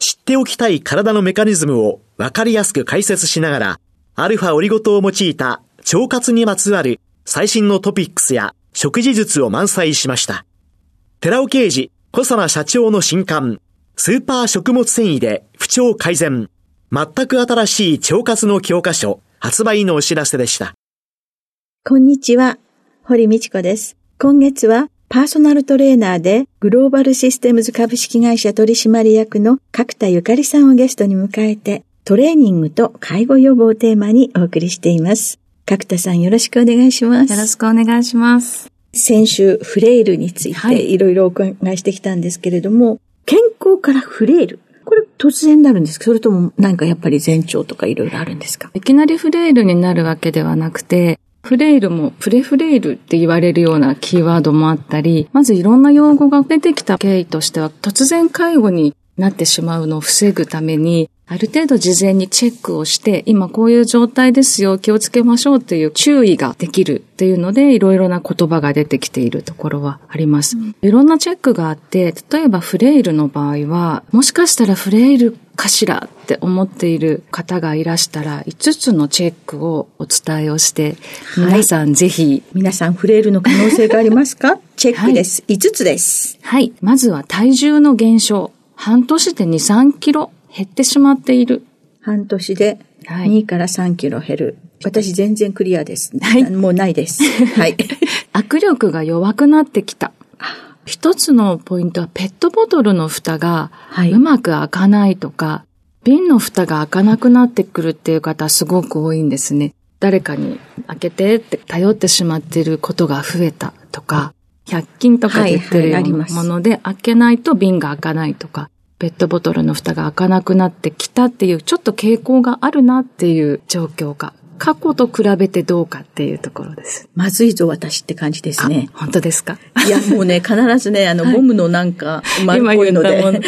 知っておきたい体のメカニズムを分かりやすく解説しながら、アルファオリゴ糖を用いた腸活にまつわる最新のトピックスや食事術を満載しました。寺尾刑事、小佐社長の新刊、スーパー食物繊維で不調改善。全く新しい腸活の教科書発売のお知らせでした。こんにちは。堀道子です。今月はパーソナルトレーナーでグローバルシステムズ株式会社取締役の角田ゆかりさんをゲストに迎えてトレーニングと介護予防をテーマにお送りしています。角田さんよろしくお願いします。よろしくお願いします。先週フレイルについていろいろお伺いしてきたんですけれども、はい健康からフレイル。これ突然なるんですかそれとも何かやっぱり前兆とかいろいろあるんですか？いきなりフレイルになるわけではなくて、フレイルもプレフレイルって言われるようなキーワードもあったり、まずいろんな用語が出てきた経緯としては、突然介護になってしまうのを防ぐために、ある程度事前にチェックをして、今こういう状態ですよ、気をつけましょうという注意ができるっていうので、いろいろな言葉が出てきているところはあります。うん、いろんなチェックがあって、例えばフレイルの場合は、もしかしたらフレイルかしらって思っている方がいらしたら、5つのチェックをお伝えをして、皆さんぜひ。皆さんフレイルの可能性がありますか？チェックです、はい。5つです。はい。まずは体重の減少。半年で2、3キロ減ってしまっている。半年で2から3キロ減る。私全然クリアです。はい。もうないです。はい。握力が弱くなってきた。一つのポイントはペットボトルの蓋がうまく開かないとか、はい、瓶の蓋が開かなくなってくるっていう方すごく多いんですね。誰かに開けてって頼ってしまっていることが増えたとか、100均とかで売ってるようなもので開けないと瓶が開かないとか、ペットボトルの蓋が開かなくなってきたっていう、ちょっと傾向があるなっていう状況が過去と比べてどうかっていうところです。まずいぞ、私って感じですね。本当ですか？いや、もうね、必ずね、あの、ゴムのなんか、丸っこいので、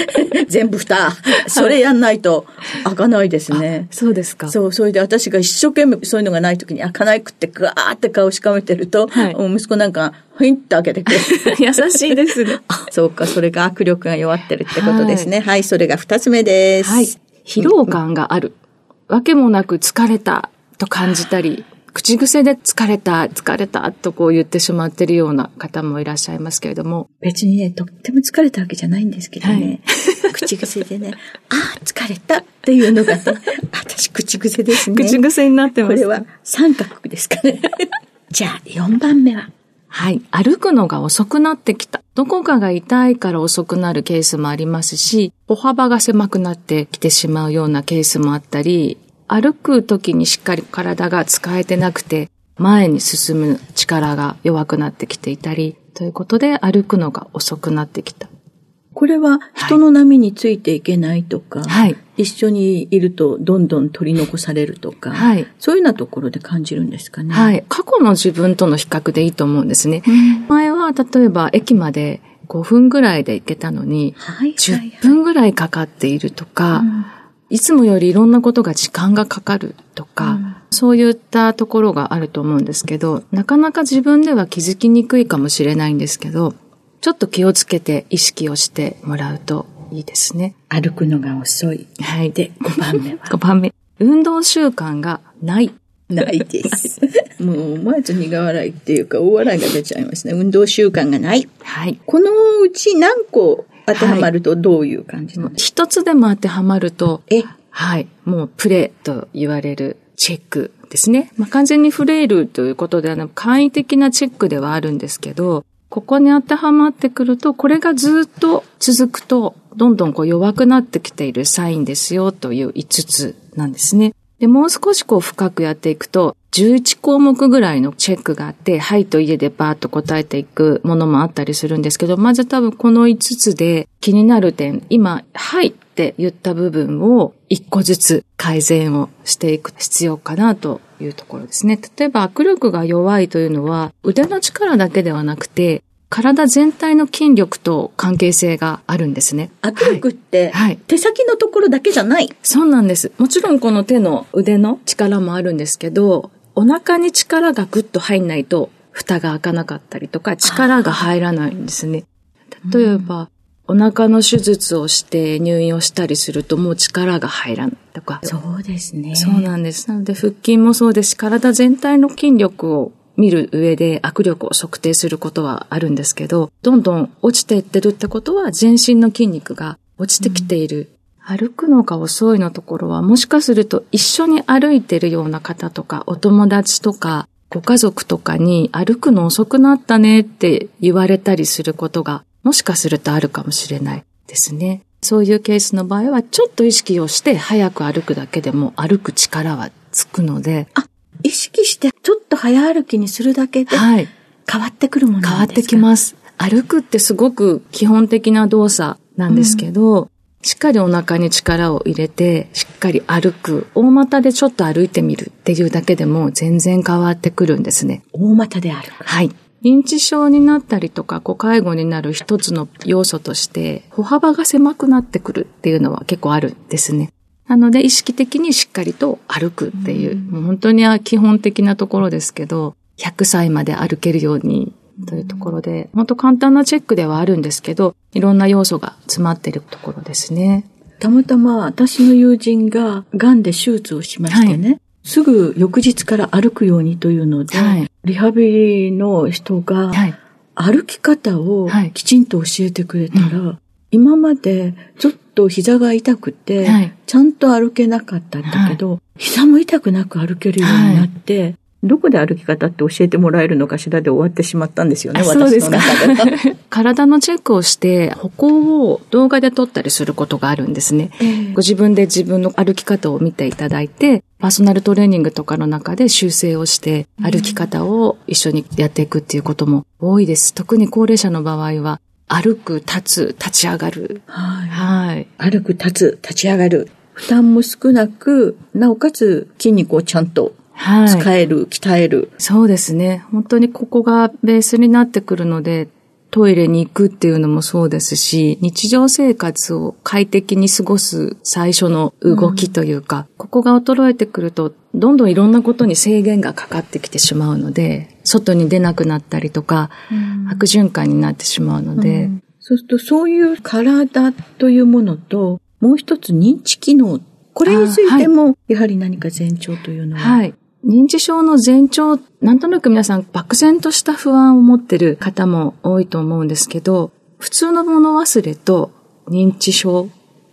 全部蓋、それやんないと開かないですね。そうですか。そう、それで私が一生懸命そういうのがない時に開かないくってぐわーって顔しかめてると、はい、息子なんか、ふいんって開けてくれる。優しいですね。そうか、それが握力が弱ってるってことですね。はい、はい、それが二つ目です。はい。疲労感がある。わけもなく疲れた。と感じたり、口癖で疲れた、疲れたとこう言ってしまっているような方もいらっしゃいますけれども。別にね、とっても疲れたわけじゃないんですけどね。はい、口癖でね、ああ、疲れたっていうのがね、私口癖ですね。口癖になってます、これは三角ですかね。じゃあ、4番目ははい。歩くのが遅くなってきた。どこかが痛いから遅くなるケースもありますし、歩幅が狭くなってきてしまうようなケースもあったり、歩く時にしっかり体が使えてなくて、前に進む力が弱くなってきていたり、ということで歩くのが遅くなってきた。これは人の波についていけないとか、はい、一緒にいるとどんどん取り残されるとか、はい、そういうようなところで感じるんですかね？はい。過去の自分との比較でいいと思うんですね。うん、前は例えば駅まで5分ぐらいで行けたのに、はい10分ぐらいかかっているとか、うんいつもよりいろんなことが時間がかかるとか、うん、そういったところがあると思うんですけど、なかなか自分では気づきにくいかもしれないんですけど、ちょっと気をつけて意識をしてもらうといいですね。歩くのが遅い。はい。で、5番目は ?5 番目。運動習慣がない。ないです。もう思わず苦笑いっていうか大笑いが出ちゃいますね。運動習慣がない。はい。このうち何個当てはまるとどういう感じなんですか、一つでも当てはまると、え？はい。もうプレと言われるチェックですね。まあ、完全にフレイルということではなく、簡易的なチェックではあるんですけど、ここに当てはまってくると、これがずっと続くと、どんどんこう弱くなってきているサインですよという5つなんですね。で、もう少しこう深くやっていくと、11項目ぐらいのチェックがあって、はいと家でバーッと答えていくものもあったりするんですけど、まず多分この5つで気になる点、今、はいって言った部分を1個ずつ改善をしていく必要かなというところですね。例えば握力が弱いというのは腕の力だけではなくて、体全体の筋力と関係性があるんですね。握力って、はい、手先のところだけじゃない？そうなんです。もちろんこの手の腕の力もあるんですけど、お腹に力がぐっと入んないと、蓋が開かなかったりとか、力が入らないんですね。例えば、お腹の手術をして入院をしたりするともう力が入らないとか。そうですね。そうなんです。なので腹筋もそうですし、体全体の筋力を見る上で握力を測定することはあるんですけど、どんどん落ちていってるってことは全身の筋肉が落ちてきている。うん、歩くのが遅いのところはもしかすると一緒に歩いてるような方とかお友達とかご家族とかに歩くの遅くなったねって言われたりすることがもしかするとあるかもしれないですね。そういうケースの場合はちょっと意識をして早く歩くだけでも歩く力はつくので。あ、意識してちょっと早歩きにするだけで、はい。変わってくるものですか、変わってきます。歩くってすごく基本的な動作なんですけど、うん、しっかりお腹に力を入れて、しっかり歩く。大股でちょっと歩いてみるっていうだけでも全然変わってくるんですね。大股で歩く。はい。認知症になったりとか、こう介護になる一つの要素として、歩幅が狭くなってくるっていうのは結構あるんですね。なので意識的にしっかりと歩くっていう、もう本当に基本的なところですけど、100歳まで歩けるようにというところで、本当簡単なチェックではあるんですけど、いろんな要素が詰まっているところですね。たまたま私の友人が癌で手術をしましてね、はい、すぐ翌日から歩くようにというので、はい、リハビリの人が歩き方をきちんと教えてくれたら、はい今までずっと膝が痛くて、はい、ちゃんと歩けなかったんだけど、はい、膝も痛くなく歩けるようになって、はい、どこで歩き方って教えてもらえるのかしらで終わってしまったんですよね、私の中で。体のチェックをして、歩行を動画で撮ったりすることがあるんですね。えー、ご自分で自分の歩き方を見ていただいて、パーソナルトレーニングとかの中で修正をして、歩き方を一緒にやっていくっていうことも多いです。特に高齢者の場合は、歩く、立つ、立ち上がる。はい。はい。歩く、立つ、立ち上がる。負担も少なく、なおかつ筋肉をちゃんと使える、はい、鍛える。そうですね。本当にここがベースになってくるので、トイレに行くっていうのもそうですし、日常生活を快適に過ごす最初の動きというか、うん、ここが衰えてくると、どんどんいろんなことに制限がかかってきてしまうので、外に出なくなったりとか、うん、悪循環になってしまうので、うん、そうするとそういう体というものと、もう一つ認知機能、これについても、やはり何か前兆というのは、はい。認知症の前兆、なんとなく皆さん漠然とした不安を持ってる方も多いと思うんですけど、普通の物忘れと認知症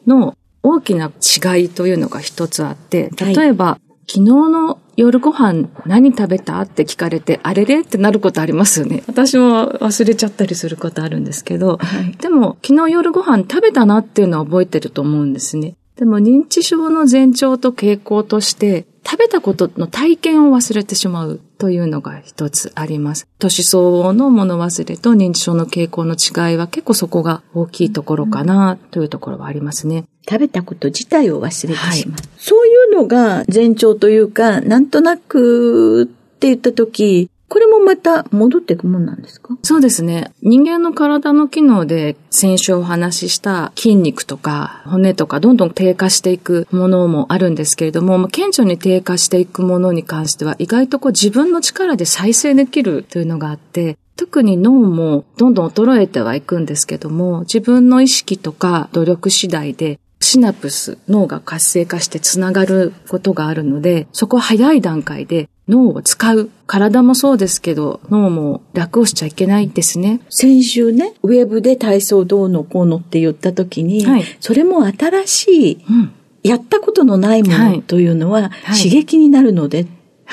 の大きな違いというのが一つあって、例えば、はい、昨日の夜ご飯何食べたって聞かれて、あれれってなることありますよね。私も忘れちゃったりすることあるんですけど、はい、でも昨日夜ご飯食べたなっていうのは覚えてると思うんですね。でも認知症の前兆と傾向として、食べたことの体験を忘れてしまうというのが一つあります。年相応の物忘れと認知症の傾向の違いは結構そこが大きいところかなというところはありますね。食べたこと自体を忘れてしまう。はい、そういうのが前兆というか、なんとなくって言ったとき、これもまた戻っていくもんなんですか？そうですね。人間の体の機能で先週お話しした筋肉とか骨とかどんどん低下していくものもあるんですけれども、顕著に低下していくものに関しては意外とこう自分の力で再生できるというのがあって、特に脳もどんどん衰えてはいくんですけども、自分の意識とか努力次第でシナプス、脳が活性化してつながることがあるので、そこは早い段階で脳を使う。体もそうですけど、脳も楽をしちゃいけないですね。先週ね、ウェブで体操どうのこうのって言った時に、はい、それも新しいやったことのないものというのは刺激になるので、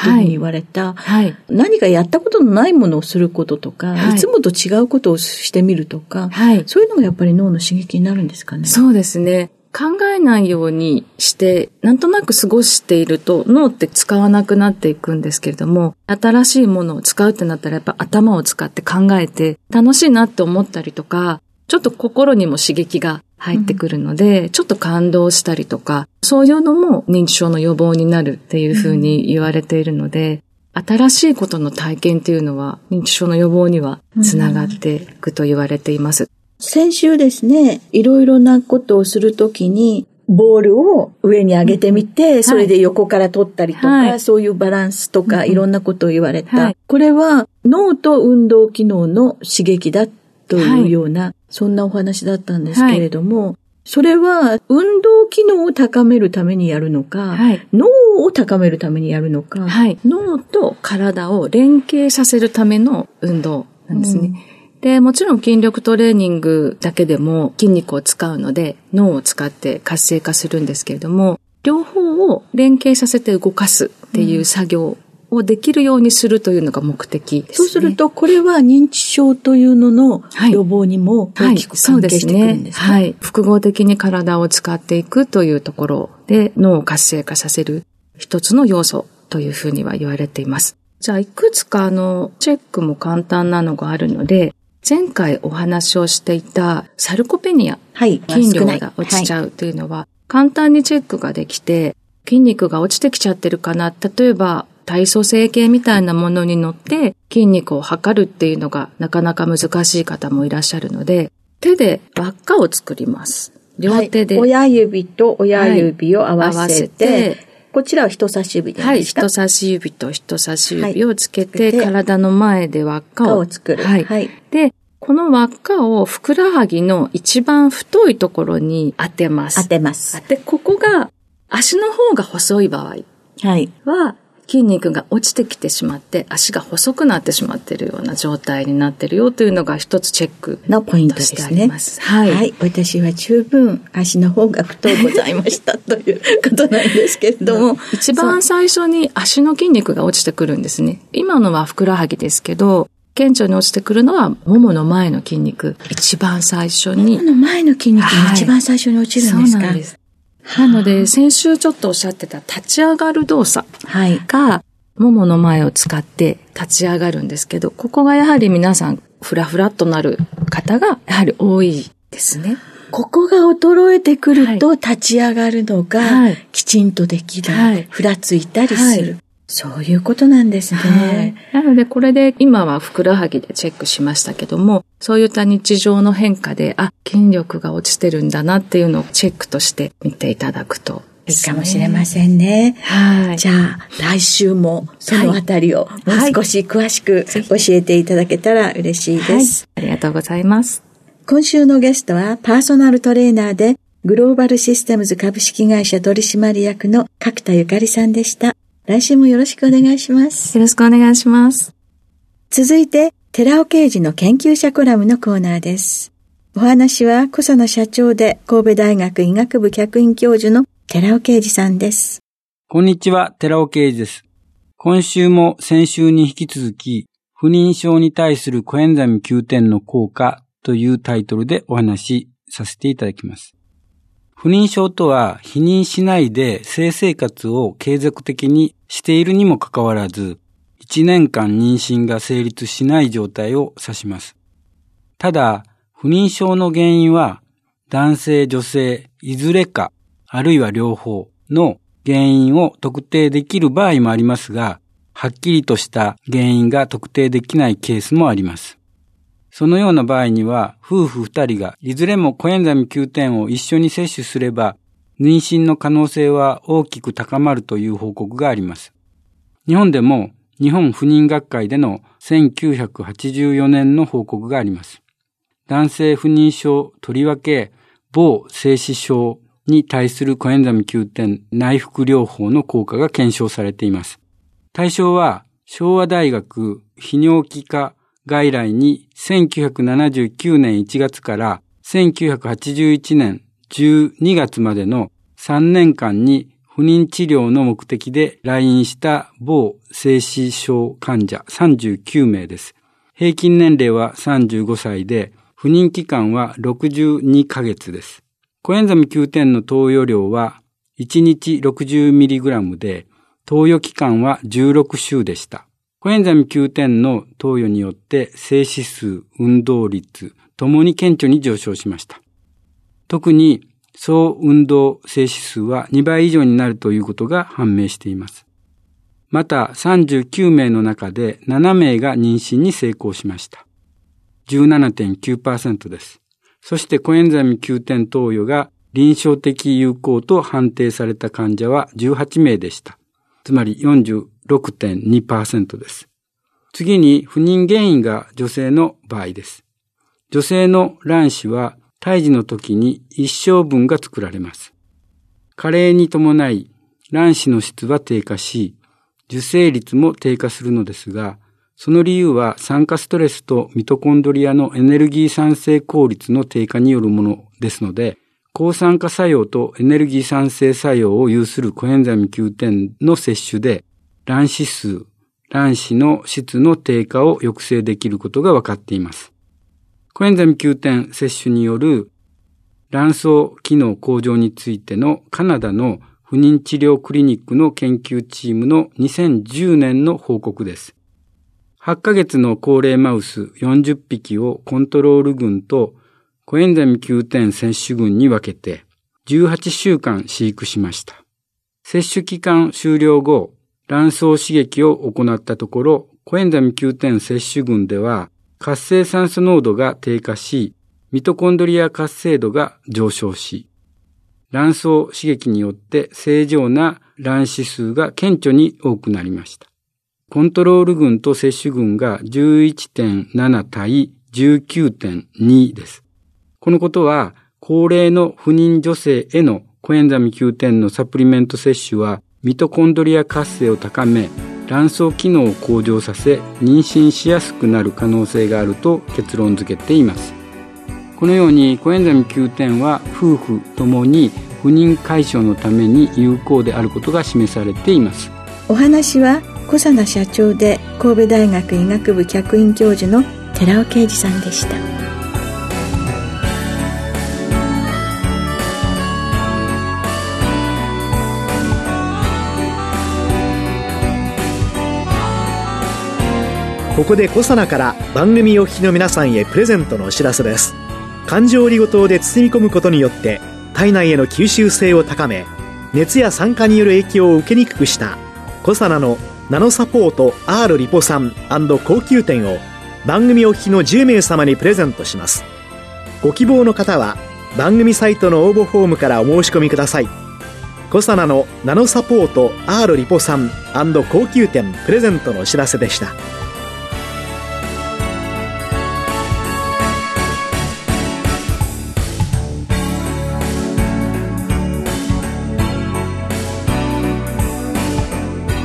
というふうに言われた、はい、何かやったことのないものをすることとか、はい、いつもと違うことをしてみるとか、はい、そういうのがやっぱり脳の刺激になるんですかね。そうですね。考えないようにして、なんとなく過ごしていると脳って使わなくなっていくんですけれども、新しいものを使うってなったらやっぱ頭を使って考えて楽しいなって思ったりとか、ちょっと心にも刺激が入ってくるので、うん、ちょっと感動したりとか、そういうのも認知症の予防になるっていうふうに言われているので、うん、新しいことの体験っていうのは認知症の予防にはつながっていくと言われています。先週ですね、いろいろなことをするときに、ボールを上に上げてみて、それで横から取ったりとか、はい、そういうバランスとか、いろんなことを言われた。はい、これは脳と運動機能の刺激だというような、はい、そんなお話だったんですけれども、それは運動機能を高めるためにやるのか、脳を高めるためにやるのか、脳と体を連携させるための運動なんですね。うんで、もちろん筋力トレーニングだけでも筋肉を使うので脳を使って活性化するんですけれども、両方を連携させて動かすっていう作業をできるようにするというのが目的です、ね、そうすると、これは認知症というのの予防にも大きく関係してくるんですね。はい、はい、複合的に体を使っていくというところで脳を活性化させる一つの要素というふうには言われています。じゃあ、いくつかのチェックも簡単なのがあるので、前回お話をしていたサルコペニア、はい、筋量が落ちちゃうというのは、簡単にチェックができて、筋肉が落ちてきちゃってるかな。例えば、体組成計みたいなものに乗って筋肉を測るっていうのがなかなか難しい方もいらっしゃるので、手で輪っかを作ります。両手で。はい、親指と親指を合わせて、はい、こちらは人差し指ではい、人差し指と人差し指をつけて、はい、体の前で輪っかを作る。はい。はい、で、この輪っかをふくらはぎの一番太いところに当てます。当てます。で、ここが足の方が細い場合は、はい、筋肉が落ちてきてしまって足が細くなってしまっているような状態になっているよというのが一つチェックのポイントですね。はい、はい。私は十分足の方が太いございましたということなんですけれども。一番最初に足の筋肉が落ちてくるんですね。今のはふくらはぎですけど、顕著に落ちてくるのは、ももの前の筋肉。一番最初に。ももの前の筋肉が一番最初に落ちるんですか、はい、そうなんです。なので、先週ちょっとおっしゃってた立ち上がる動作が、ももの前を使って立ち上がるんですけど、ここがやはり皆さん、ふらふらっとなる方がやはり多いですね。ここが衰えてくると立ち上がるのがきちんとできる。はい、ふらついたりする。はい、そういうことなんですね。はい、なのでこれで今はふくらはぎでチェックしましたけども、そういった日常の変化で、あ、筋力が落ちてるんだなっていうのをチェックとして見ていただくといいかもしれませんね。はい。じゃあ、来週もそのあたりをもう少し詳しく教えていただけたら嬉しいです。はい、ありがとうございます。今週のゲストはパーソナルトレーナーでグローバルシステムズ株式会社取締役の角田ゆかりさんでした。来週もよろしくお願いします。よろしくお願いします。続いて、寺尾刑事の研究者コラムのコーナーです。お話は小佐野社長で神戸大学医学部客員教授の寺尾啓二さんです。こんにちは、寺尾啓二です。今週も先週に引き続き、不妊症に対するコエンザミ Q10 の効果というタイトルでお話しさせていただきます。不妊症とは、否認しないで性生活を継続的にしているにもかかわらず、1年間妊娠が成立しない状態を指します。ただ、不妊症の原因は、男性、女性、いずれかあるいは両方の原因を特定できる場合もありますが、はっきりとした原因が特定できないケースもあります。そのような場合には、夫婦二人がいずれもコエンザミ Q10 を一緒に摂取すれば、妊娠の可能性は大きく高まるという報告があります。日本でも日本不妊学会での1984年の報告があります。男性不妊症、とりわけ、某精子症に対するコエンザミ Q10 内服療法の効果が検証されています。対象は昭和大学泌尿器科外来に1979年1月から1981年12月までの3年間に不妊治療の目的で来院した某精子症患者39名です。平均年齢は35歳で、不妊期間は62ヶ月です。コエンザミ Q10 の投与量は1日 60mg で、投与期間は16週でした。コエンザミ Q10 の投与によって静止数、運動率、ともに顕著に上昇しました。特に総運動静止数は2倍以上になるということが判明しています。また39名の中で7名が妊娠に成功しました。17.9%です。そしてコエンザミ Q10 投与が臨床的有効と判定された患者は18名でした。つまり6.2%です。次に不妊原因が女性の場合です。女性の卵子は胎児の時に一生分が作られます。加齢に伴い卵子の質は低下し、受精率も低下するのですが、その理由は酸化ストレスとミトコンドリアのエネルギー産生効率の低下によるものですので、抗酸化作用とエネルギー産生作用を有するコエンザミ Q10 の摂取で、卵子数、卵子の質の低下を抑制できることが分かっています。コエンザミ Q10 摂取による卵巣機能向上についてのカナダの不妊治療クリニックの研究チームの2010年の報告です。8ヶ月の高齢マウス40匹をコントロール群とコエンザミ Q10 摂取群に分けて18週間飼育しました。接種期間終了後、卵巣刺激を行ったところ、コエンザミ Q10 摂取群では活性酸素濃度が低下し、ミトコンドリア活性度が上昇し、卵巣刺激によって正常な卵子数が顕著に多くなりました。コントロール群と摂取群が11.7対19.2です。このことは、高齢の不妊女性へのコエンザミ Q10 のサプリメント摂取は、ミトコンドリア活性を高め、卵巣機能を向上させ、妊娠しやすくなる可能性があると結論付けています。このようにコエンザミ Q10 は夫婦ともに不妊解消のために有効であることが示されています。お話は小佐奈社長で神戸大学医学部客員教授の寺尾啓二さんでした。ここでコサナから番組お聞きの皆さんへプレゼントのお知らせです。環状オリゴ糖で包み込むことによって体内への吸収性を高め熱や酸化による影響を受けにくくしたコサナのナノサポート R リポ酸高級店を番組お聞きの10名様にプレゼントします。ご希望の方は番組サイトの応募フォームからお申し込みください。コサナのナノサポート R リポ酸高級店プレゼントのお知らせでした。